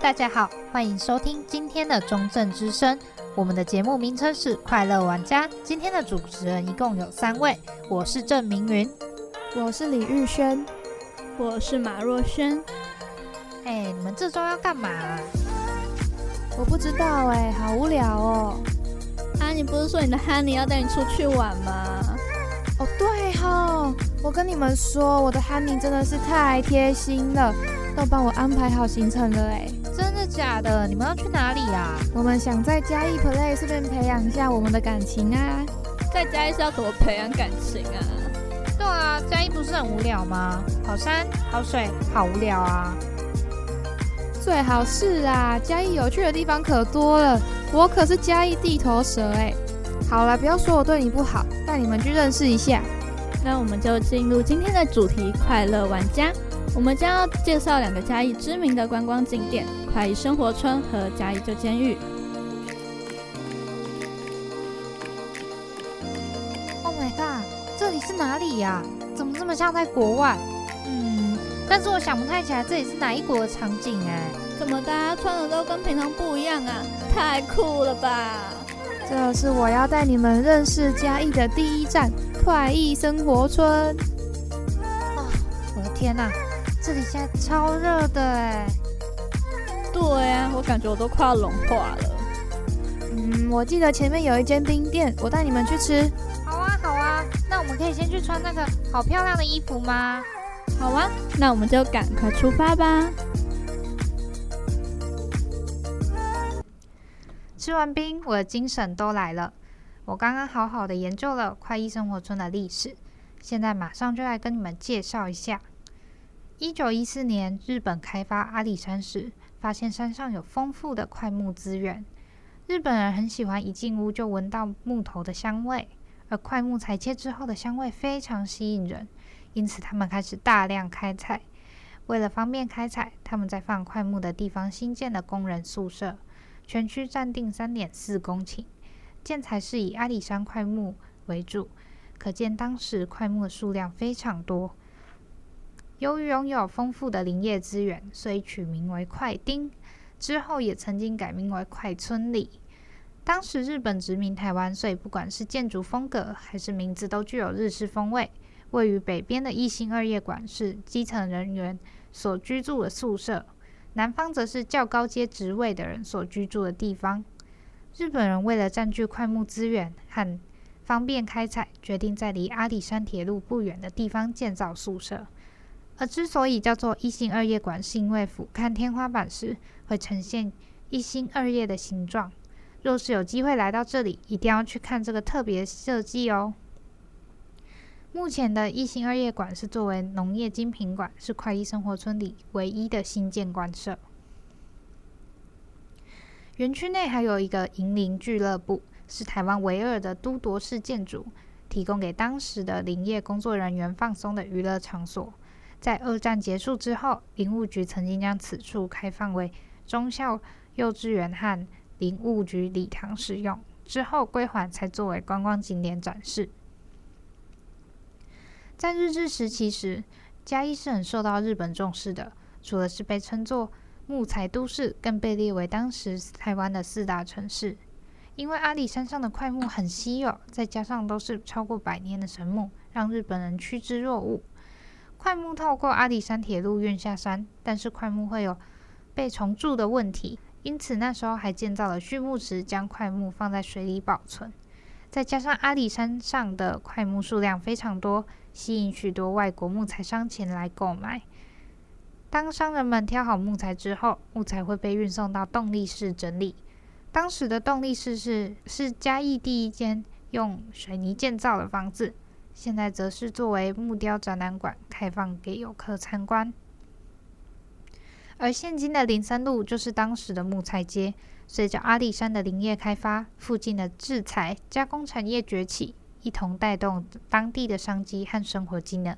大家好，欢迎收听今天的中正之声。我们的节目名称是快乐玩家。今天的主持人一共有三位，我是郑明云，我是李玉轩，我是马若轩。哎，你们这周要干嘛？我不知道哎，好无聊哦。啊，你不是说你的 Honey 要带你出去玩吗？哦，对哈，我跟你们说，我的 Honey 真的是太贴心了，都帮我安排好行程了哎。假的？你们要去哪里呀？我们想在嘉义 play，顺便培养一下我们的感情啊。在嘉义是要怎么培养感情啊？对啊，嘉义不是很无聊吗？好山好水，好无聊啊。最好是啊，嘉义有趣的地方可多了，我可是嘉义地头蛇哎。好了，不要说我对你不好，带你们去认识一下。那我们就进入今天的主题：快乐玩家。我们将要介绍两个嘉义知名的观光景点——快意生活村和嘉义旧监狱。Oh my god，这里是哪里呀？怎么这么像在国外？嗯。但是我想不太起来这里是哪一国的场景哎，怎么大家穿的都跟平常不一样啊？太酷了吧！这是我要带你们认识嘉义的第一站——快意生活村。哦，我的天哪，这里现在超热的哎！对啊，我感觉我都快要融化了。嗯，我记得前面有一间冰店，我带你们去吃。好啊，好啊，那我们可以先去穿那个好漂亮的衣服吗？好啊，那我们就赶快出发吧。吃完冰，我的精神都来了。我刚刚好好的研究了快意生活村的历史，现在马上就来跟你们介绍一下。一九一四年，日本开发阿里山时，发现山上有丰富的块木资源。日本人很喜欢一进屋就闻到木头的香味，而块木裁切之后的香味非常吸引人。因此，他们开始大量开采。为了方便开采，他们在放块木的地方新建了工人宿舍，全区占地三点四公顷。建材是以阿里山块木为主，可见当时块木的数量非常多。由于拥有丰富的林业资源，所以取名为快町。之后也曾经改名为快村里。当时日本殖民台湾，所以不管是建筑风格还是名字，都具有日式风味。位于北边的一星二业馆是基层人员所居住的宿舍，南方则是较高阶职位的人所居住的地方。日本人为了占据快木资源和方便开采，决定在离阿里山铁路不远的地方建造宿舍。而之所以叫做一心二业馆，是因为俯瞰天花板时会呈现一心二叶的形状。若是有机会来到这里，一定要去看这个特别设计哦。目前的一心二业馆是作为农业精品馆，是快意生活村里唯一的新建馆舍。园区内还有一个银林俱乐部，是台湾唯二的都铎式建筑，提供给当时的林业工作人员放松的娱乐场所。在二战结束之后，林务局曾经将此处开放为中校幼稚园和林务局礼堂使用，之后归还才作为观光景点展示。在日治时期时，嘉义是很受到日本重视的。除了是被称作木材都市，更被列为当时台湾的四大城市。因为阿里山上的桧木很稀有，再加上都是超过百年的神木，让日本人趋之若鹜。快木透过阿里山铁路运下山，但是快木会有被虫蛀的问题，因此那时候还建造了畜牧池，将快木放在水里保存。再加上阿里山上的快木数量非常多。吸引许多外国木材商前来购买。当商人们挑好木材之后，木材会被运送到动力室整理。当时的动力室是是嘉义第一间用水泥建造的房子，现在则是作为木雕展览馆开放给游客参观。而现今的林森路就是当时的木材街。随着阿里山的林业开发，附近的制材加工产业崛起。一同带动当地的商机和生活机能。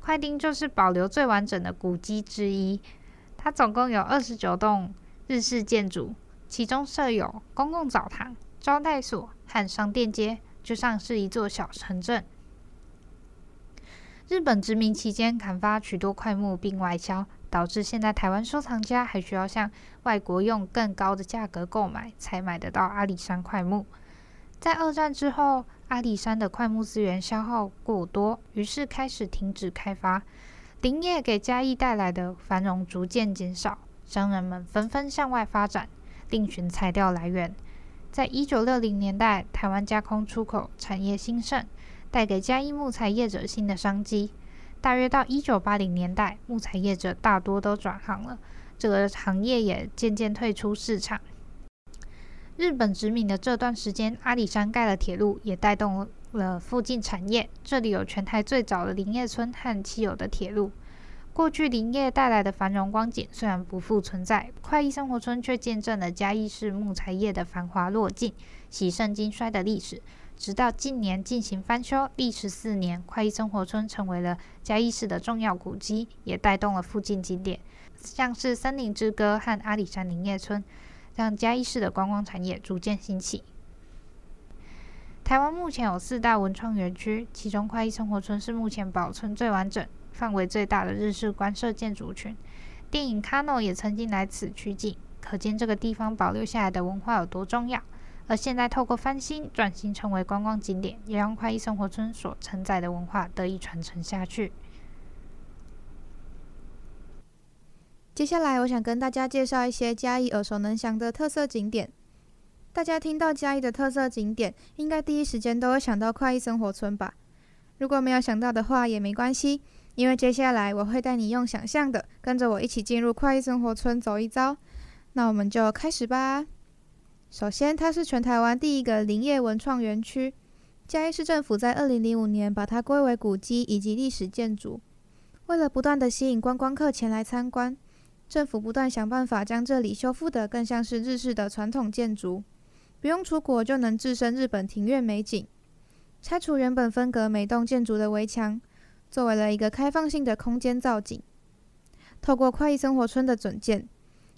桧町就是保留最完整的古迹之一，它总共有二十九栋日式建筑，其中设有公共澡堂、招待所和商店街，就像是一座小城镇。日本殖民期间砍伐许多块木并外销，导致现在台湾收藏家还需要向外国用更高的价格购买，才买得到阿里山块木。在二战之后，阿里山的块木资源消耗过多，于是开始停止开发，林业给嘉义带来的繁荣逐渐减少，商人们纷纷向外发展，另寻材料来源。在一九六零年代，台湾加工出口产业兴盛，带给嘉义木材业者新的商机。大约到一九八零年代，木材业者大多都转行了，这个行业也渐渐退出市场。日本殖民的这段时间，阿里山盖了铁路，也带动了附近产业。这里有全台最早的林业村和汽油的铁路。过去林业带来的繁荣光景虽然不复存在，快意生活村却见证了嘉义市木材业的繁华落尽、喜盛经衰的历史。直到近年进行翻修，历时四年，快意生活村成为了嘉义市的重要古迹，也带动了附近景点，像是森林之歌和阿里山林业村，让嘉义市的观光产业逐渐兴起。台湾目前有四大文创园区，其中快意生活村是目前保存最完整。范围最大的日式官舍建筑群，电影《Kano》也曾经来此取景，可见这个地方保留下来的文化有多重要。而现在透过翻新转型成为观光景点，也让快意生活村所承载的文化得以传承下去。接下来，我想跟大家介绍一些嘉义耳熟能详的特色景点。大家听到嘉义的特色景点，应该第一时间都会想到快意生活村吧？如果没有想到的话，也没关系。因为接下来我会带你用想象的，跟着我一起进入快意生活村走一遭。那我们就开始吧。首先，它是全台湾第一个林业文创园区，嘉义市政府在二零零五年把它归为古迹以及历史建筑。为了不断地吸引观光客前来参观，政府不断想办法将这里修复得更像是日式的传统建筑，不用出国就能置身日本庭院美景。拆除原本分隔每栋建筑的围墙。作为了一个开放性的空间造景，透过快意生活村的准建，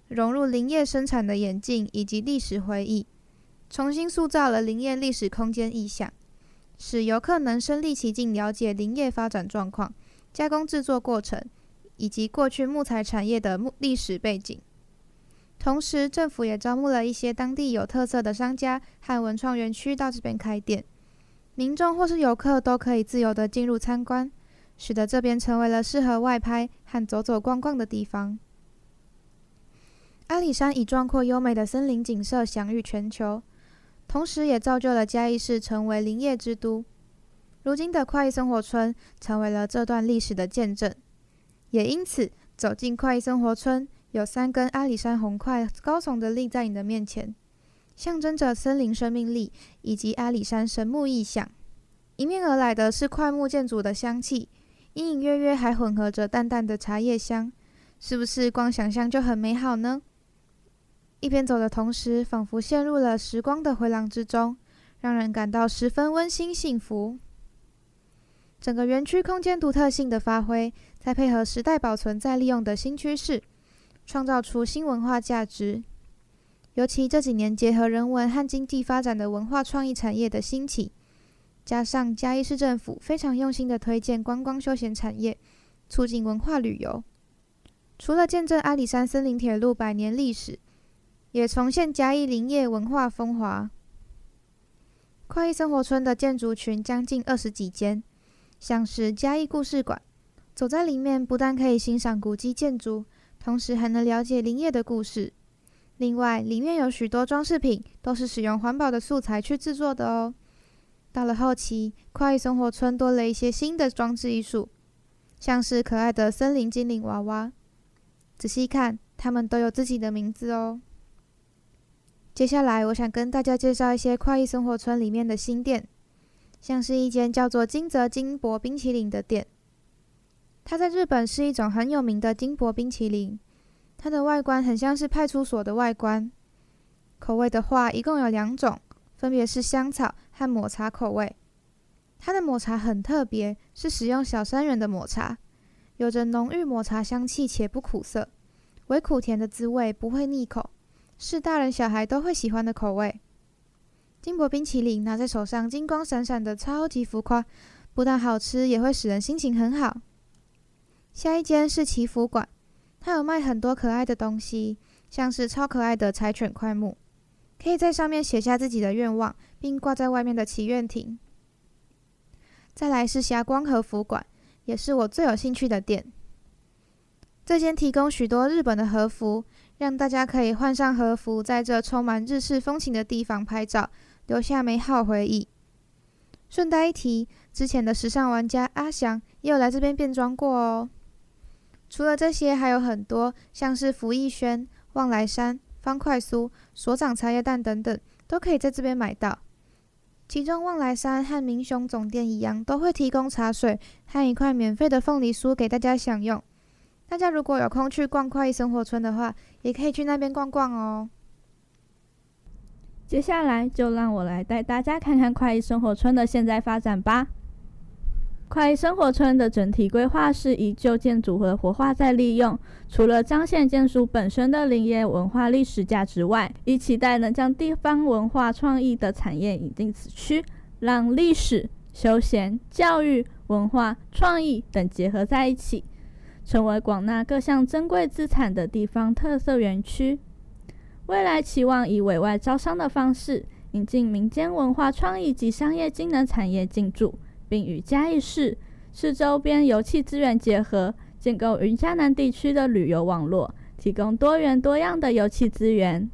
融入林业生产的演进以及历史回忆，重新塑造了林业历史空间意象，使游客能身临其境了解林业发展状况、加工制作过程以及过去木材产业的木历史背景。同时，政府也招募了一些当地有特色的商家和文创园区到这边开店，民众或是游客都可以自由地进入参观。使得这边成为了适合外拍和走走逛逛的地方。阿里山以壮阔优美的森林景色享誉全球，同时也造就了嘉义市成为林业之都。如今的快意生活村成为了这段历史的见证，也因此走进快意生活村，有三根阿里山红桧高耸的立在你的面前，象征着森林生命力以及阿里山神木意象。迎面而来的是桧木建筑的香气。隐隐约约还混合着淡淡的茶叶香，是不是光想象就很美好呢？一边走的同时，仿佛陷入了时光的回廊之中，让人感到十分温馨幸福。整个园区空间独特性的发挥，再配合时代保存再利用的新趋势，创造出新文化价值。尤其这几年结合人文和经济发展的文化创意产业的兴起。加上嘉义市政府非常用心的推荐观光休闲产业，促进文化旅游。除了见证阿里山森林铁路百年历史，也重现嘉义林业文化风华。桧意生活村的建筑群将近二十几间，像是嘉义故事馆，走在里面不但可以欣赏古迹建筑，同时还能了解林业的故事。另外，里面有许多装饰品都是使用环保的素材去制作的哦。到了后期，快意生活村多了一些新的装置艺术，像是可爱的森林精灵娃娃。仔细看，它们都有自己的名字哦。接下来，我想跟大家介绍一些快意生活村里面的新店，像是一间叫做金泽金箔冰淇淋的店。它在日本是一种很有名的金箔冰淇淋，它的外观很像是派出所的外观。口味的话，一共有两种。分别是香草和抹茶口味，它的抹茶很特别，是使用小山园的抹茶，有着浓郁抹茶香气且不苦涩，微苦甜的滋味不会腻口，是大人小孩都会喜欢的口味。金箔冰淇淋拿在手上金光闪闪的，超级浮夸，不但好吃，也会使人心情很好。下一间是祈福馆，它有卖很多可爱的东西，像是超可爱的柴犬块木，可以在上面写下自己的愿望，并挂在外面的祈愿亭。再来是霞光和服馆，也是我最有兴趣的店。这间提供许多日本的和服，让大家可以换上和服，在这充满日式风情的地方拍照，留下美好回忆。顺带一提，之前的时尚玩家阿翔也有来这边变装过哦。除了这些，还有很多像是福艺轩、望来山、方块酥、所长茶叶蛋等等，都可以在这边买到。其中，望来山和明雄总店一样，都会提供茶水和一块免费的凤梨酥给大家享用。大家如果有空去逛快意生活村的话，也可以去那边逛逛哦。接下来，就让我来带大家看看快意生活村的现在发展吧。快意生活村的整体规划是以旧建筑和活化再利用，除了彰显建筑本身的林业文化历史价值外，亦期待能将地方文化创意的产业引进此区，让历史、休闲、教育、文化、创意等结合在一起，成为广纳各项珍贵资产的地方特色园区。未来期望以委外招商的方式，引进民间文化创意及商业机能产业进驻。并与嘉义市市周边游憩资源结合，建构云嘉南地区的旅游网络，提供多元多样的游憩资源。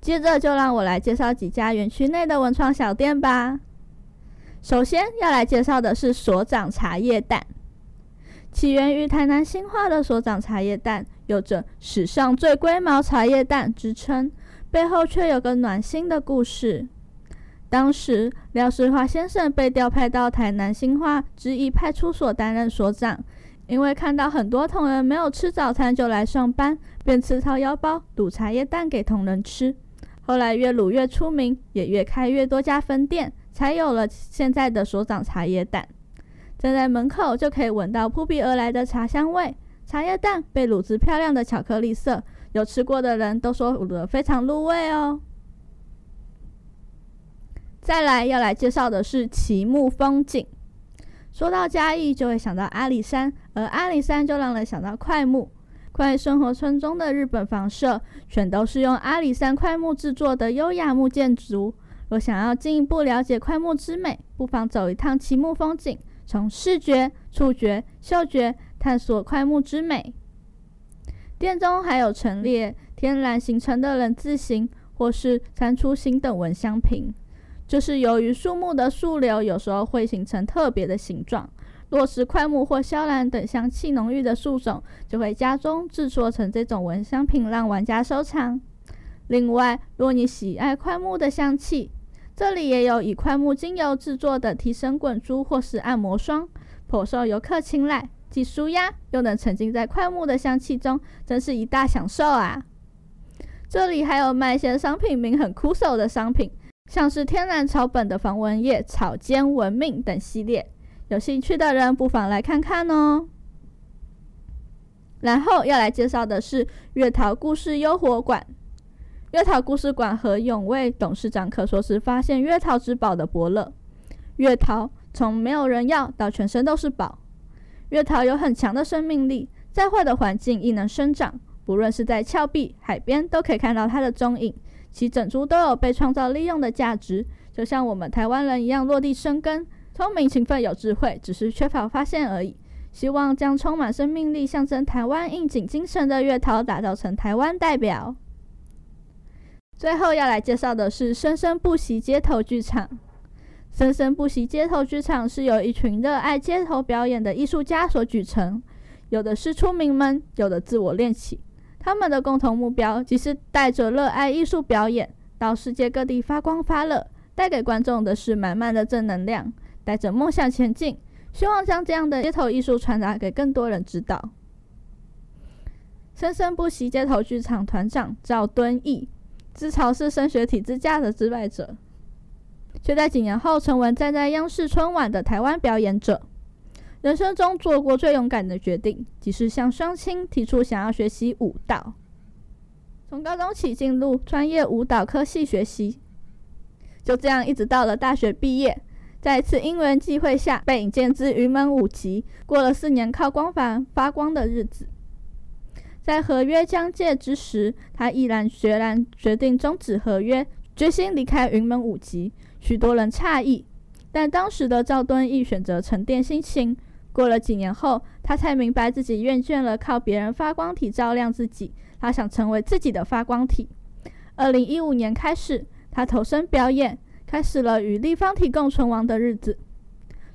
接着就让我来介绍几家园区内的文创小店吧。首先要来介绍的是所长茶叶蛋，起源于台南新化的所长茶叶蛋，有着史上最龟毛茶叶蛋之称，背后却有个暖心的故事。当时，廖世华先生被调派到台南新化之一派出所担任所长，因为看到很多同仁没有吃早餐就来上班，便自掏腰包卤茶叶蛋给同仁吃。后来越卤越出名，也越开越多家分店，才有了现在的所长茶叶蛋。站在门口就可以闻到扑鼻而来的茶香味，茶叶蛋被卤至漂亮的巧克力色，有吃过的人都说卤得非常入味哦。再来要来介绍的是奇木风景。说到嘉义，就会想到阿里山，而阿里山就让人想到桧木。快生活村中的日本房舍，全都是用阿里山桧木制作的优雅木建筑。若想要进一步了解桧木之美，不妨走一趟奇木风景，从视觉、触觉、嗅觉探索桧木之美。店中还有陈列天然形成的人字形或是蟾蜍形等闻香瓶。就是由于树木的树瘤有时候会形成特别的形状，若是块木或萧兰等香气浓郁的树种，就会家中制作成这种闻香品让玩家收藏。另外，若你喜爱块木的香气，这里也有以块木精油制作的提神滚珠或是按摩霜，颇受游客青睐，既舒压又能沉浸在块木的香气中，真是一大享受啊！这里还有卖一些商品名很酷手的商品。像是天然草本的防蚊液、草间蚊命等系列，有兴趣的人不妨来看看哦。然后要来介绍的是月桃故事悠活馆。月桃故事馆和永卫董事长可说是发现月桃之宝的伯乐。月桃从没有人要到全身都是宝。月桃有很强的生命力，再坏的环境亦能生长，不论是在峭壁、海边，都可以看到它的踪影。其整株都有被创造利用的价值，就像我们台湾人一样落地生根，聪明勤奋有智慧，只是缺乏发现而已。希望将充满生命力、象征台湾应景精神的月桃打造成台湾代表。最后要来介绍的是生生不息街头剧场。生生不息街头剧场是由一群热爱街头表演的艺术家所组成，有的是出名门，有的自我练起。他们的共同目标，即是带着热爱艺术表演到世界各地发光发热，带给观众的是满满的正能量，带着梦想前进，希望将这样的街头艺术传达给更多人知道。生生不息街头剧场团长赵敦义，自嘲是升学体制下的失败者，却在几年后成为站在央视春晚的台湾表演者。人生中做过最勇敢的决定，即是向双亲提出想要学习舞蹈。从高中起进入专业舞蹈科系学习，就这样一直到了大学毕业，在一次因缘际会下被引荐至云门舞集，过了四年靠光环发光的日子。在合约将届之时，他毅然决然决定终止合约，决心离开云门舞集。许多人诧异，但当时的赵敦义选择沉淀心情。过了几年后，他才明白自己厌倦了靠别人发光体照亮自己，他想成为自己的发光体。二零一五年开始，他投身表演，开始了与立方体共存亡的日子。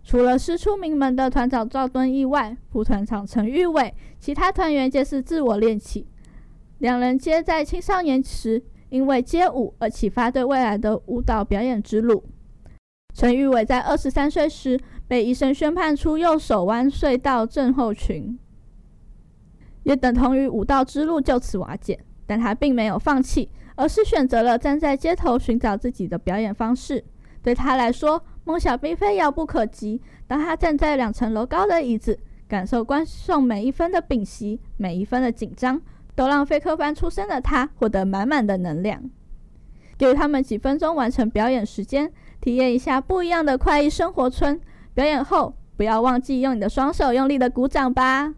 除了师出名门的团长赵敦义外，副团长陈玉伟，其他团员皆是自我练起。两人皆在青少年时因为街舞而启发对未来的舞蹈表演之路。陈玉伟在二十三岁时被医生宣判出右手弯隧道症候群，也等同于武道之路就此瓦解。但他并没有放弃，而是选择了站在街头寻找自己的表演方式。对他来说，梦想并非遥不可及。当他站在两层楼高的椅子，感受观众每一分的屏息，每一分的紧张，都让非科班出身的他获得满满的能量。给他们几分钟完成表演时间，体验一下不一样的快意生活村。表演后，不要忘记用你的双手用力的鼓掌吧。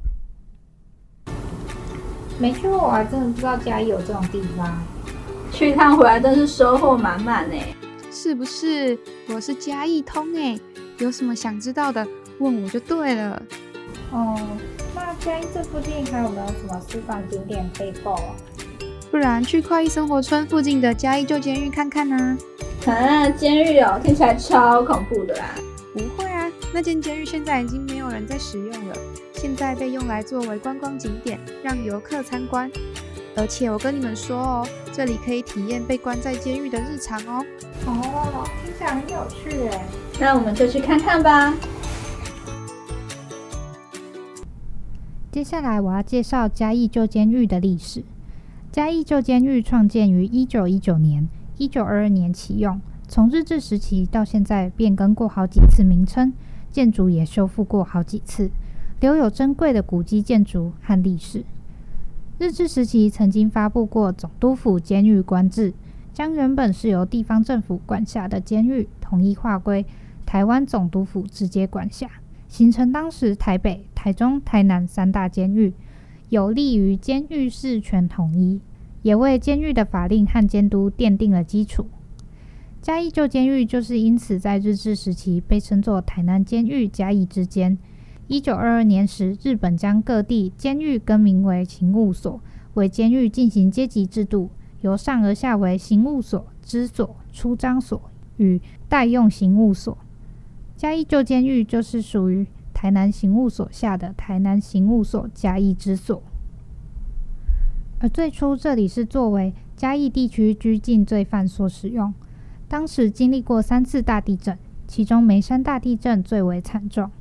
没去过，我还真的不知道嘉义有这种地方。去一趟回来真是收获满满呢。是不是？我是嘉义通哎，有什么想知道的，问我就对了。哦，那嘉义这附近还有没有什么私房景点可以购啊？不然去快意生活村附近的嘉义旧监狱看看呢？啊，监狱哦，听起来超恐怖的啦。不会啊，那间监狱现在已经没有人在使用了，现在被用来作为观光景点，让游客参观。而且我跟你们说哦，这里可以体验被关在监狱的日常哦。哦，听起来很有趣诶。那我们就去看看吧。接下来我要介绍嘉义旧监狱的历史。嘉义旧监狱创建于一九一九年，一九二二年启用，从日治时期到现在变更过好几次名称，建筑也修复过好几次，留有珍贵的古迹建筑和历史。日治时期曾经发布过总督府监狱官制，将原本是由地方政府管辖的监狱统一划归台湾总督府直接管辖，形成当时台北、台中、台南三大监狱，有利于监狱事权统一，也为监狱的法令和监督奠定了基础。嘉义旧监狱就是因此在日治时期被称作台南监狱嘉义之监。一九二二年时，日本将各地监狱更名为刑务所，为监狱进行阶级制度，由上而下为刑务所、支所、出张所与代用刑务所。嘉义旧监狱就是属于台南刑务所下的台南刑务所嘉义支所。而最初这里是作为嘉义地区拘禁罪犯所使用，当时经历过三次大地震，其中梅山大地震最为惨重。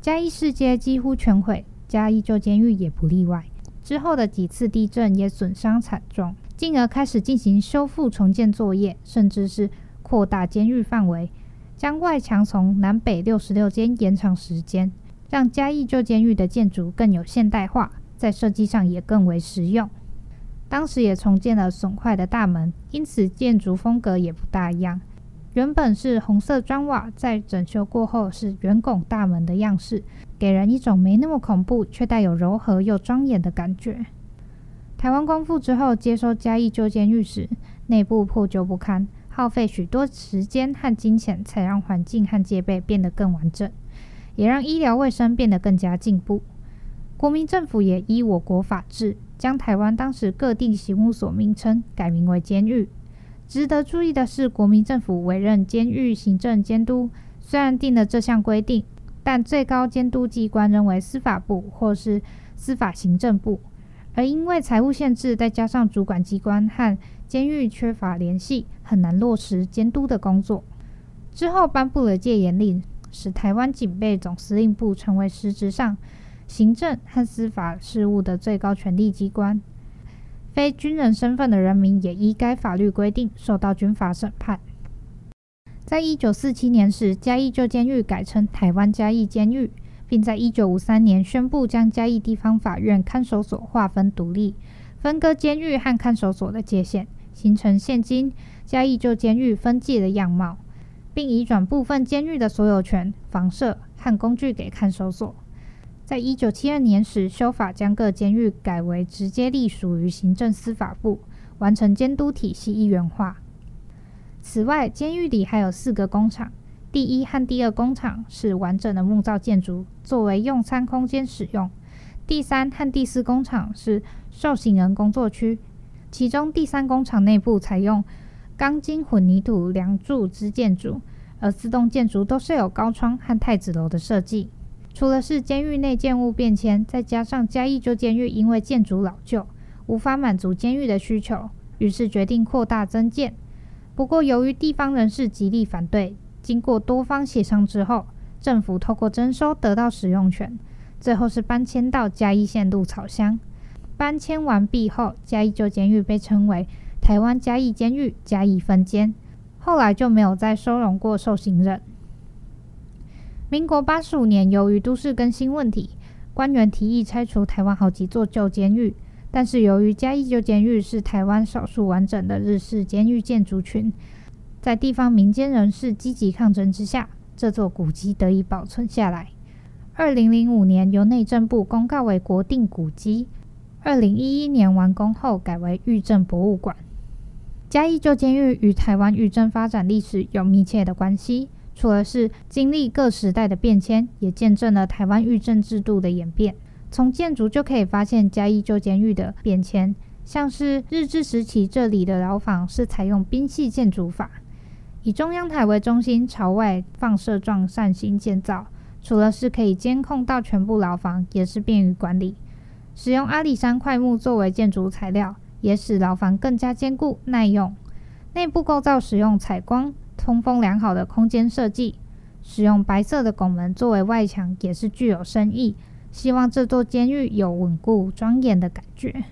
嘉义市街几乎全毁，嘉义旧监狱也不例外。之后的几次地震也损伤惨重，进而开始进行修复重建作业，甚至是扩大监狱范围，将外墙从南北六十六间延长时间，让嘉义旧监狱的建筑更有现代化，在设计上也更为实用。当时也重建了损坏的大门，因此建筑风格也不大一样。原本是红色砖瓦，在整修过后是圆拱大门的样式，给人一种没那么恐怖，却带有柔和又庄严的感觉。台湾光复之后，接收嘉义旧监狱时，内部破旧不堪，耗费许多时间和金钱，才让环境和戒备变得更完整，也让医疗卫生变得更加进步。国民政府也依我国法制，将台湾当时各地刑务所名称改名为监狱。值得注意的是，国民政府委任监狱行政监督，虽然定了这项规定，但最高监督机关仍为司法部或是司法行政部。而因为财务限制，再加上主管机关和监狱缺乏联系，很难落实监督的工作。之后颁布了戒严令，使台湾警备总司令部成为实质上行政和司法事务的最高权力机关。非军人身份的人民也依该法律规定受到军法审判。在一九四七年时，嘉义旧监狱改称台湾嘉义监狱，并在一九五三年宣布将嘉义地方法院看守所划分独立，分割监狱和看守所的界限，形成现今嘉义旧监狱分界的样貌，并移转部分监狱的所有权、房舍和工具给看守所。在一九七二年时修法，将各监狱改为直接隶属于行政司法部，完成监督体系一元化。此外，监狱里还有四个工厂，第一和第二工厂是完整的木造建筑，作为用餐空间使用；第三和第四工厂是受刑人工作区，其中第三工厂内部采用钢筋混凝土梁柱之建筑，而四栋建筑都设有高窗和太子楼的设计。除了是监狱内建物变迁，再加上嘉义旧监狱因为建筑老旧，无法满足监狱的需求，于是决定扩大增建。不过，由于地方人士极力反对，经过多方协商之后，政府透过征收得到使用权，最后是搬迁到嘉义县鹿草乡。搬迁完毕后，嘉义旧监狱被称为台湾嘉义监狱嘉义分监，后来就没有再收容过受刑人。民国八十五年，由于都市更新问题，官员提议拆除台湾好几座旧监狱。但是由于嘉义旧监狱是台湾少数完整的日式监狱建筑群，在地方民间人士积极抗争之下，这座古迹得以保存下来。二零零五年由内政部公告为国定古迹，二零一一年完工后改为狱政博物馆。嘉义旧监狱与台湾狱政发展历史有密切的关系。除了是经历各时代的变迁，也见证了台湾狱政制度的演变。从建筑就可以发现嘉义旧监狱的变迁，像是日治时期这里的牢房是采用兵系建筑法，以中央台为中心，朝外放射状扇形建造。除了是可以监控到全部牢房，也是便于管理。使用阿里山桧木作为建筑材料，也使牢房更加坚固耐用。内部构造使用采光。通风良好的空间设计，使用白色的拱门作为外墙，也是具有深意。希望这座监狱有稳固庄严的感觉。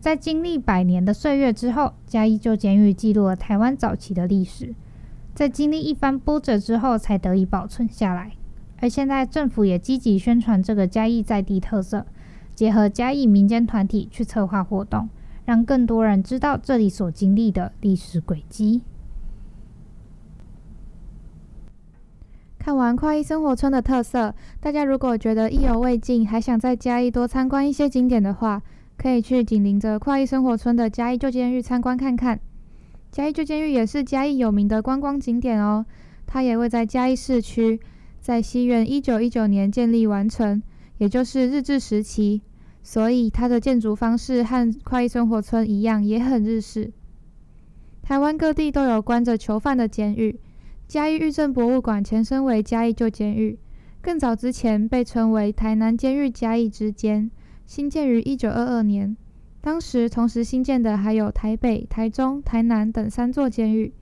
在经历百年的岁月之后，嘉义旧监狱记录了台湾早期的历史，在经历一番波折之后，才得以保存下来。而现在政府也积极宣传这个嘉义在地特色，结合嘉义民间团体去策划活动，让更多人知道这里所经历的历史轨迹。看完跨意生活村的特色，大家如果觉得意犹未尽，还想在嘉义多参观一些景点的话，可以去紧邻着跨意生活村的嘉义旧监狱参观看看。嘉义旧监狱也是嘉义有名的观光景点哦，它也位在嘉义市区，在西元一九一九年建立完成，也就是日治时期，所以它的建筑方式和跨意生活村一样，也很日式。台湾各地都有关着囚犯的监狱。嘉义狱政博物馆前身为嘉义旧监狱，更早之前被称为台南监狱嘉义支监，兴建于一九二二年。当时同时兴建的还有台北、台中、台南等三座监狱，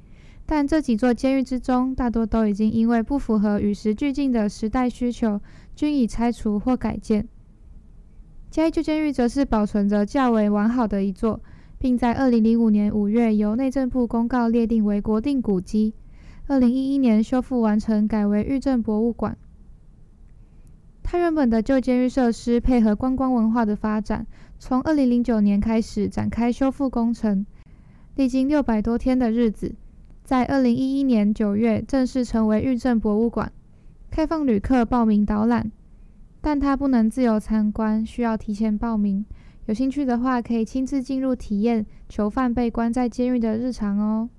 但这几座监狱之中，大多都已经因为不符合与时俱进的时代需求，均已拆除或改建。嘉义旧监狱则是保存着较为完好的一座，并在二零零五年五月由内政部公告列定为国定古迹。二零一一年修复完成，改为狱政博物馆。它原本的旧监狱设施配合观光文化的发展，从二零零九年开始展开修复工程，历经六百多天的日子，在二零一一年九月正式成为狱政博物馆，开放旅客报名导览，但它不能自由参观，需要提前报名。有兴趣的话，可以亲自进入体验囚犯被关在监狱的日常哦。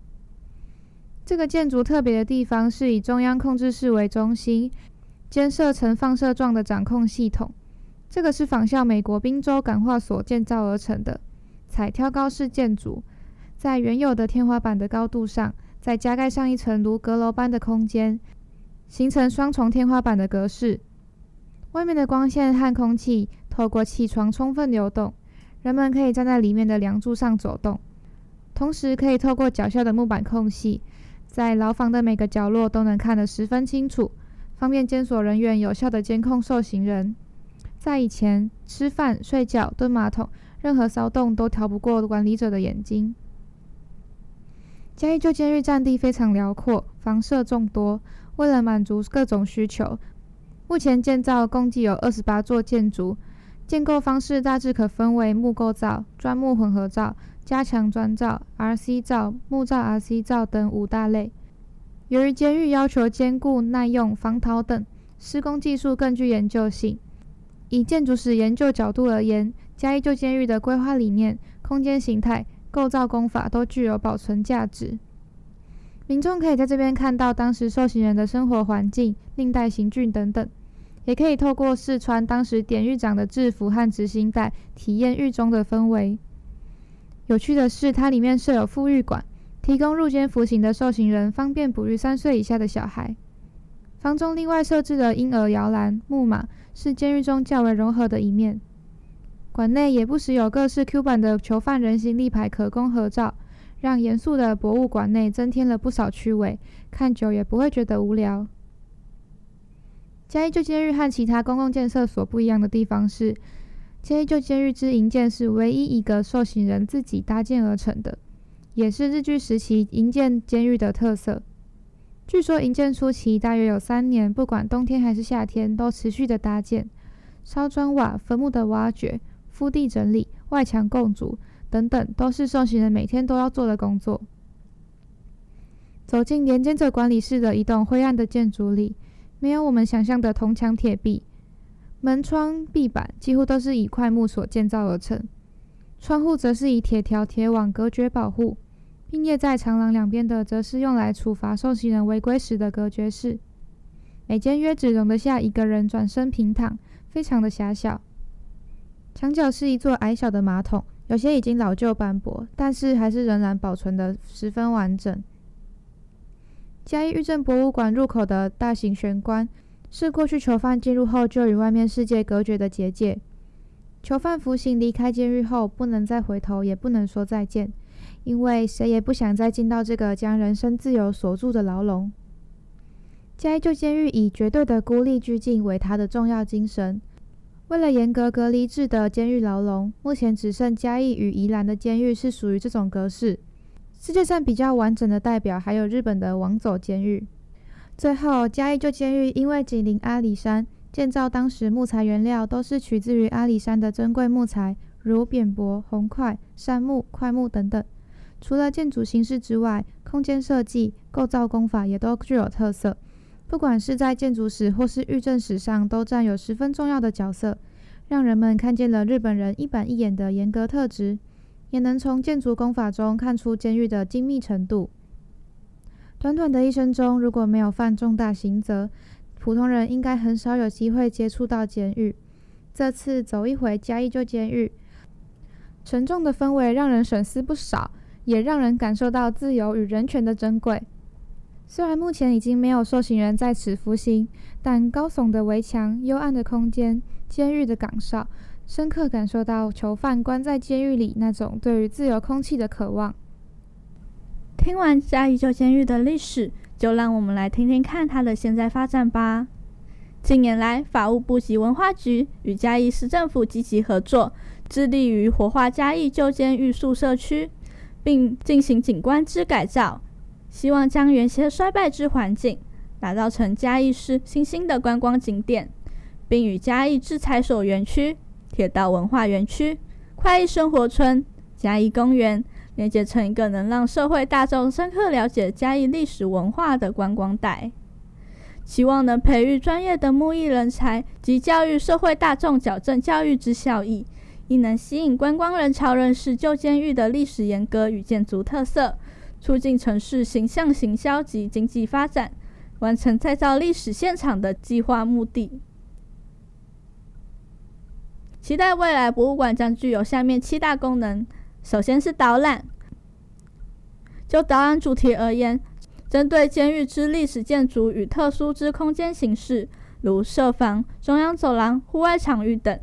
这个建筑特别的地方是以中央控制室为中心，兼设成放射状的掌控系统。这个是仿效美国宾州感化所建造而成的，采挑高式建筑，在原有的天花板的高度上，再加盖上一层如阁楼般的空间，形成双重天花板的格式。外面的光线和空气透过气窗充分流动，人们可以站在里面的梁柱上走动，同时可以透过脚下的木板空隙。在牢房的每个角落都能看得十分清楚，方便监所人员有效地监控受刑人。在以前，吃饭、睡觉、蹲马桶，任何骚动都逃不过管理者的眼睛。嘉义旧监狱占地非常辽阔，房舍众多。为了满足各种需求，目前建造共计有二十八座建筑，建构方式大致可分为木构造、砖木混合造。加强砖造、RC 造、木造 RC 造等五大类。由于监狱要求坚固、耐用、防逃等，施工技术更具研究性，以建筑史研究角度而言，嘉义旧监狱的规划理念、空间形态、构造工法都具有保存价值。民众可以在这边看到当时受刑人的生活环境、令带刑具等等，也可以透过试穿当时典狱长的制服和执行带，体验狱中的氛围。有趣的是，它里面设有复育馆，提供入监服刑的受刑人方便哺育三岁以下的小孩。房中另外设置了婴儿摇篮、木马，是监狱中较为融合的一面。馆内也不时有各式 Q 版的囚犯人形立牌可供合照，让严肃的博物馆内增添了不少趣味，看久也不会觉得无聊。嘉义旧监狱和其他公共建设所不一样的地方是，嘉义旧监狱之营建是唯一一个受刑人自己搭建而成的，也是日据时期营建监狱的特色。据说营建初期大约有三年，不管冬天还是夏天，都持续的搭建、烧砖瓦、坟墓的挖掘、敷地整理、外墙构筑等等，都是受刑人每天都要做的工作。走进连接着管理室的一栋灰暗的建筑里，没有我们想象的铜墙铁壁，门窗、壁板几乎都是以块木所建造而成，窗户则是以铁条、铁网隔绝保护。并列在长廊两边的，则是用来处罚受刑人违规时的隔绝室。每间约只容得下一个人转身平躺，非常的狭小。墙角是一座矮小的马桶，有些已经老旧斑驳，但是还是仍然保存得十分完整。嘉义狱政博物馆入口的大型玄关，是过去囚犯进入后就与外面世界隔绝的结界。囚犯服刑离开监狱后，不能再回头，也不能说再见。因为谁也不想再进到这个将人身自由锁住的牢笼。嘉义旧监狱以绝对的孤立拘禁为它的重要精神。为了严格隔离制的监狱牢笼，目前只剩嘉义与宜兰的监狱是属于这种格式。世界上比较完整的代表还有日本的王走监狱。最后，嘉义旧监狱因为紧邻阿里山，建造当时木材原料都是取自于阿里山的珍贵木材，如扁柏、红桧、杉木、块木等等。除了建筑形式之外，空间设计、构造工法也都具有特色。不管是在建筑史或是狱政史上，都占有十分重要的角色，让人们看见了日本人一板一眼的严格特质，也能从建筑工法中看出监狱的精密程度。短短的一生中，如果没有犯重大刑责，普通人应该很少有机会接触到监狱。这次走一回嘉义旧监狱，沉重的氛围让人省思不少。也让人感受到自由与人权的珍贵。虽然目前已经没有受刑人在此服刑，但高耸的围墙、幽暗的空间、监狱的岗哨，深刻感受到囚犯关在监狱里那种对于自由空气的渴望。听完嘉义旧监狱的历史，就让我们来听听看它的现在发展吧。近年来，法务部及文化局与嘉义市政府积极合作，致力于活化嘉义旧监狱宿舍区。并进行景观之改造，希望将原先衰败之环境打造成嘉义市新兴的观光景点，并与嘉义制材所园区、铁道文化园区、快意生活村、嘉义公园连接成一个能让社会大众深刻了解嘉义历史文化的观光带，期望能培育专业的木艺人才及教育社会大众矫正教育之效益。亦能吸引观光人潮认识旧监狱的历史沿革与建筑特色，促进城市形象行销及经济发展，完成再造历史现场的计划目的。期待未来博物馆将具有下面七大功能：首先是导览。就导览主题而言，针对监狱之历史建筑与特殊之空间形式，如设防、中央走廊、户外场域等。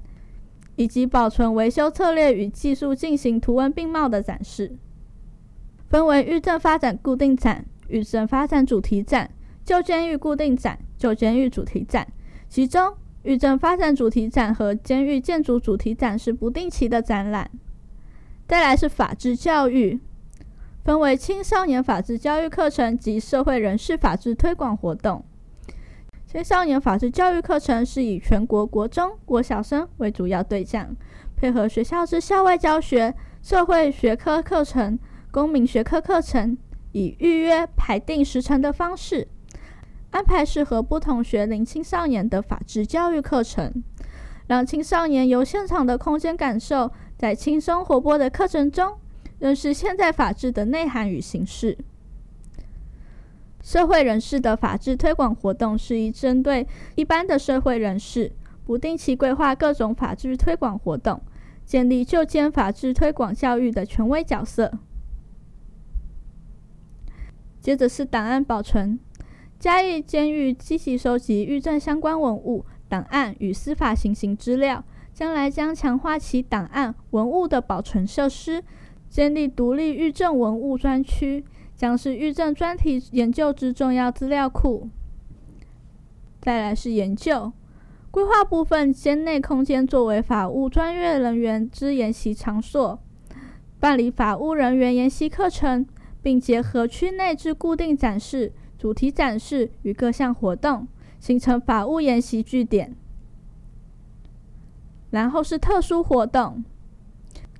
以及保存维修策略与技术进行图文并茂的展示，分为狱政发展固定展、狱政发展主题展、旧监狱固定展、旧监狱主题展。其中，狱政发展主题展和监狱建筑主题展是不定期的展览。再来是法治教育，分为青少年法治教育课程及社会人士法治推广活动。青少年法治教育课程是以全国国中、国小生为主要对象，配合学校之校外教学、社会学科课程、公民学科课程，以预约排定时程的方式，安排适合不同学龄青少年的法治教育课程。让青少年由现场的空间感受，在轻松活泼的课程中认识现在法治的内涵与形式。社会人士的法治推广活动是以针对一般的社会人士，不定期规划各种法治推广活动，建立就监法治推广教育的权威角色。接着是档案保存，嘉义监狱积极收集狱政相关文物、档案与司法行刑资料，将来将强化其档案文物的保存设施，建立独立狱政文物专区。将是狱政专题研究之重要资料库。再来是研究规划部分，监内空间作为法务专业人员之研习场所，办理法务人员研习课程，并结合区内之固定展示、主题展示与各项活动，形成法务研习据点。然后是特殊活动。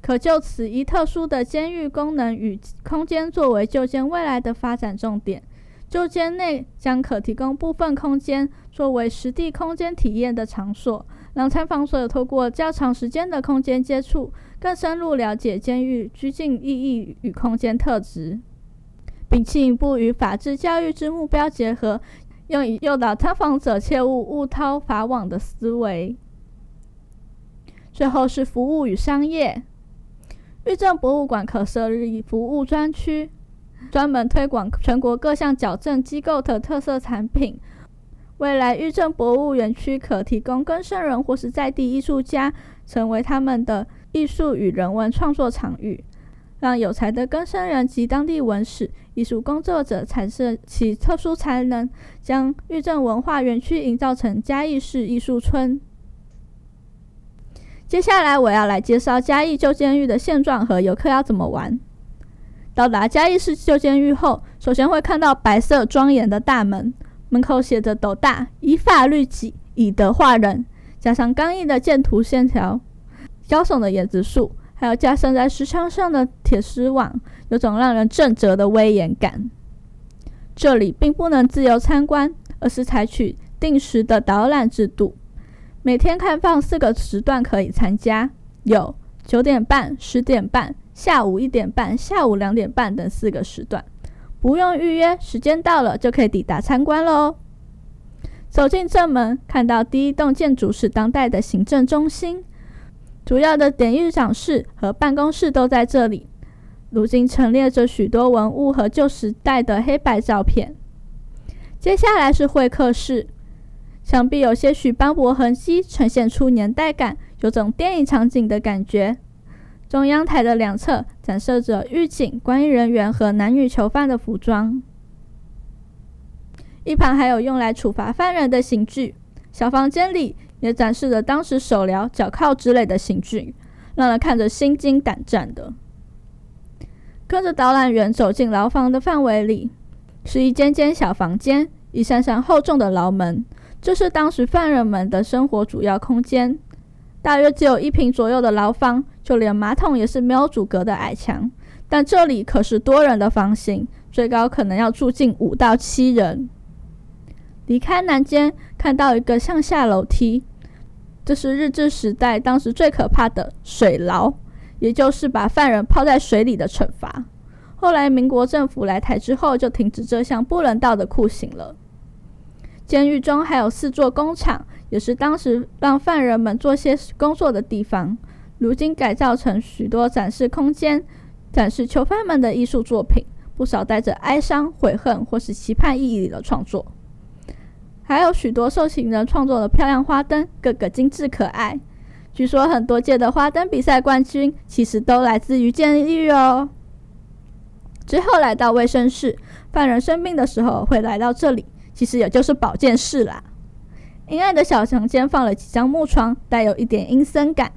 可就此一特殊的监狱功能与空间作为就监未来的发展重点，就监内将可提供部分空间作为实地空间体验的场所，让参访者透过较长时间的空间接触，更深入了解监狱居境意义与空间特质，并进一步与法治教育之目标结合，用以诱导参访者切勿误掏法网的思维。最后是服务与商业。玉政博物馆可设立服务专区，专门推广全国各项矫正机构的特色产品。未来玉政博物园区可提供更生人或是在地艺术家，成为他们的艺术与人文创作场域，让有才的更生人及当地文史艺术工作者产生其特殊才能，将玉政文化园区营造成嘉义市艺术村。接下来我要来介绍嘉义旧监狱的现状和游客要怎么玩。到达嘉义市旧监狱后，首先会看到白色庄严的大门，门口写着“斗大以法律己，以德化人”，加上刚毅的建图线条，高耸的椰子树，还有架设在石墙上的铁丝网，有种让人震慑的威严感。这里并不能自由参观，而是采取定时的导览制度。每天开放四个时段可以参加，有九点半、十点半、下午一点半、下午两点半等四个时段，不用预约，时间到了就可以抵达参观喽。走进正门，看到第一栋建筑是当代的行政中心，主要的典狱长室和办公室都在这里。如今陈列着许多文物和旧时代的黑白照片。接下来是会客室。墙壁有些许斑驳痕迹，呈现出年代感，有种电影场景的感觉。中央台的两侧展示着狱警、观役人员和男女囚犯的服装，一旁还有用来处罚犯人的刑具。小房间里也展示着当时手镣、脚铐之类的刑具，让人看着心惊胆战的。跟着导览员走进牢房的范围里，是一间间小房间，一扇扇厚重的牢门。这是当时犯人们的生活主要空间，大约只有一坪左右的牢房，就连马桶也是没有阻隔的矮墙。但这里可是多人的房型，最高可能要住进五到七人。离开南间，看到一个向下楼梯，这是日治时代当时最可怕的水牢，也就是把犯人泡在水里的惩罚。后来民国政府来台之后，就停止这项不人道的酷刑了。监狱中还有四座工厂，也是当时让犯人们做些工作的地方。如今改造成许多展示空间，展示囚犯们的艺术作品，不少带着哀伤、悔恨或是期盼意义的创作。还有许多受刑人创作的漂亮花灯，个个精致可爱。据说很多届的花灯比赛冠军，其实都来自于监狱哦。之后来到卫生室，犯人生病的时候会来到这里。其实也就是保健室啦。阴暗的小房间放了几张木床，带有一点阴森感。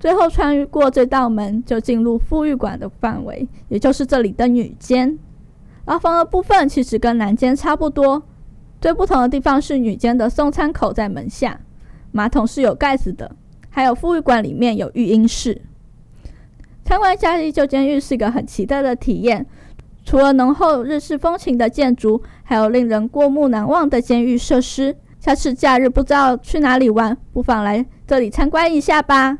最后穿过这道门，就进入妇育馆的范围，也就是这里的女监。牢房的部分其实跟男监差不多，最不同的地方是女监的送餐口在门下，马桶是有盖子的，还有妇育馆里面有育婴室。参观嘉义旧监狱是一个很奇特的体验。除了浓厚日式风情的建筑，还有令人过目难忘的监狱设施，下次假日不知道去哪里玩，不妨来这里参观一下吧。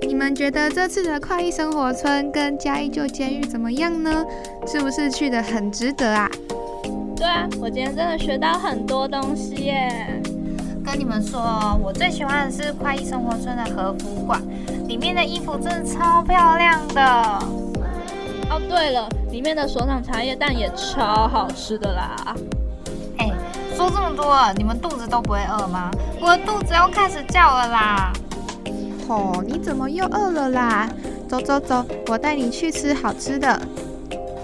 你们觉得这次的快意生活村跟嘉义旧监狱怎么样呢？是不是去的很值得啊？对啊，我今天真的学到很多东西耶。跟你们说，我最喜欢的是快意生活村的和服馆，里面的衣服真的超漂亮的。哦，对了，里面的手掌茶叶蛋也超好吃的啦。哎，说这么多，你们肚子都不会饿吗？我的肚子要开始叫了啦。哦，你怎么又饿了啦？走走走，我带你去吃好吃的。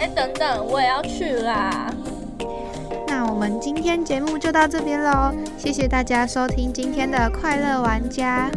哎，等等，我也要去啦。那我们今天节目就到这边喽，谢谢大家收听今天的快乐玩家。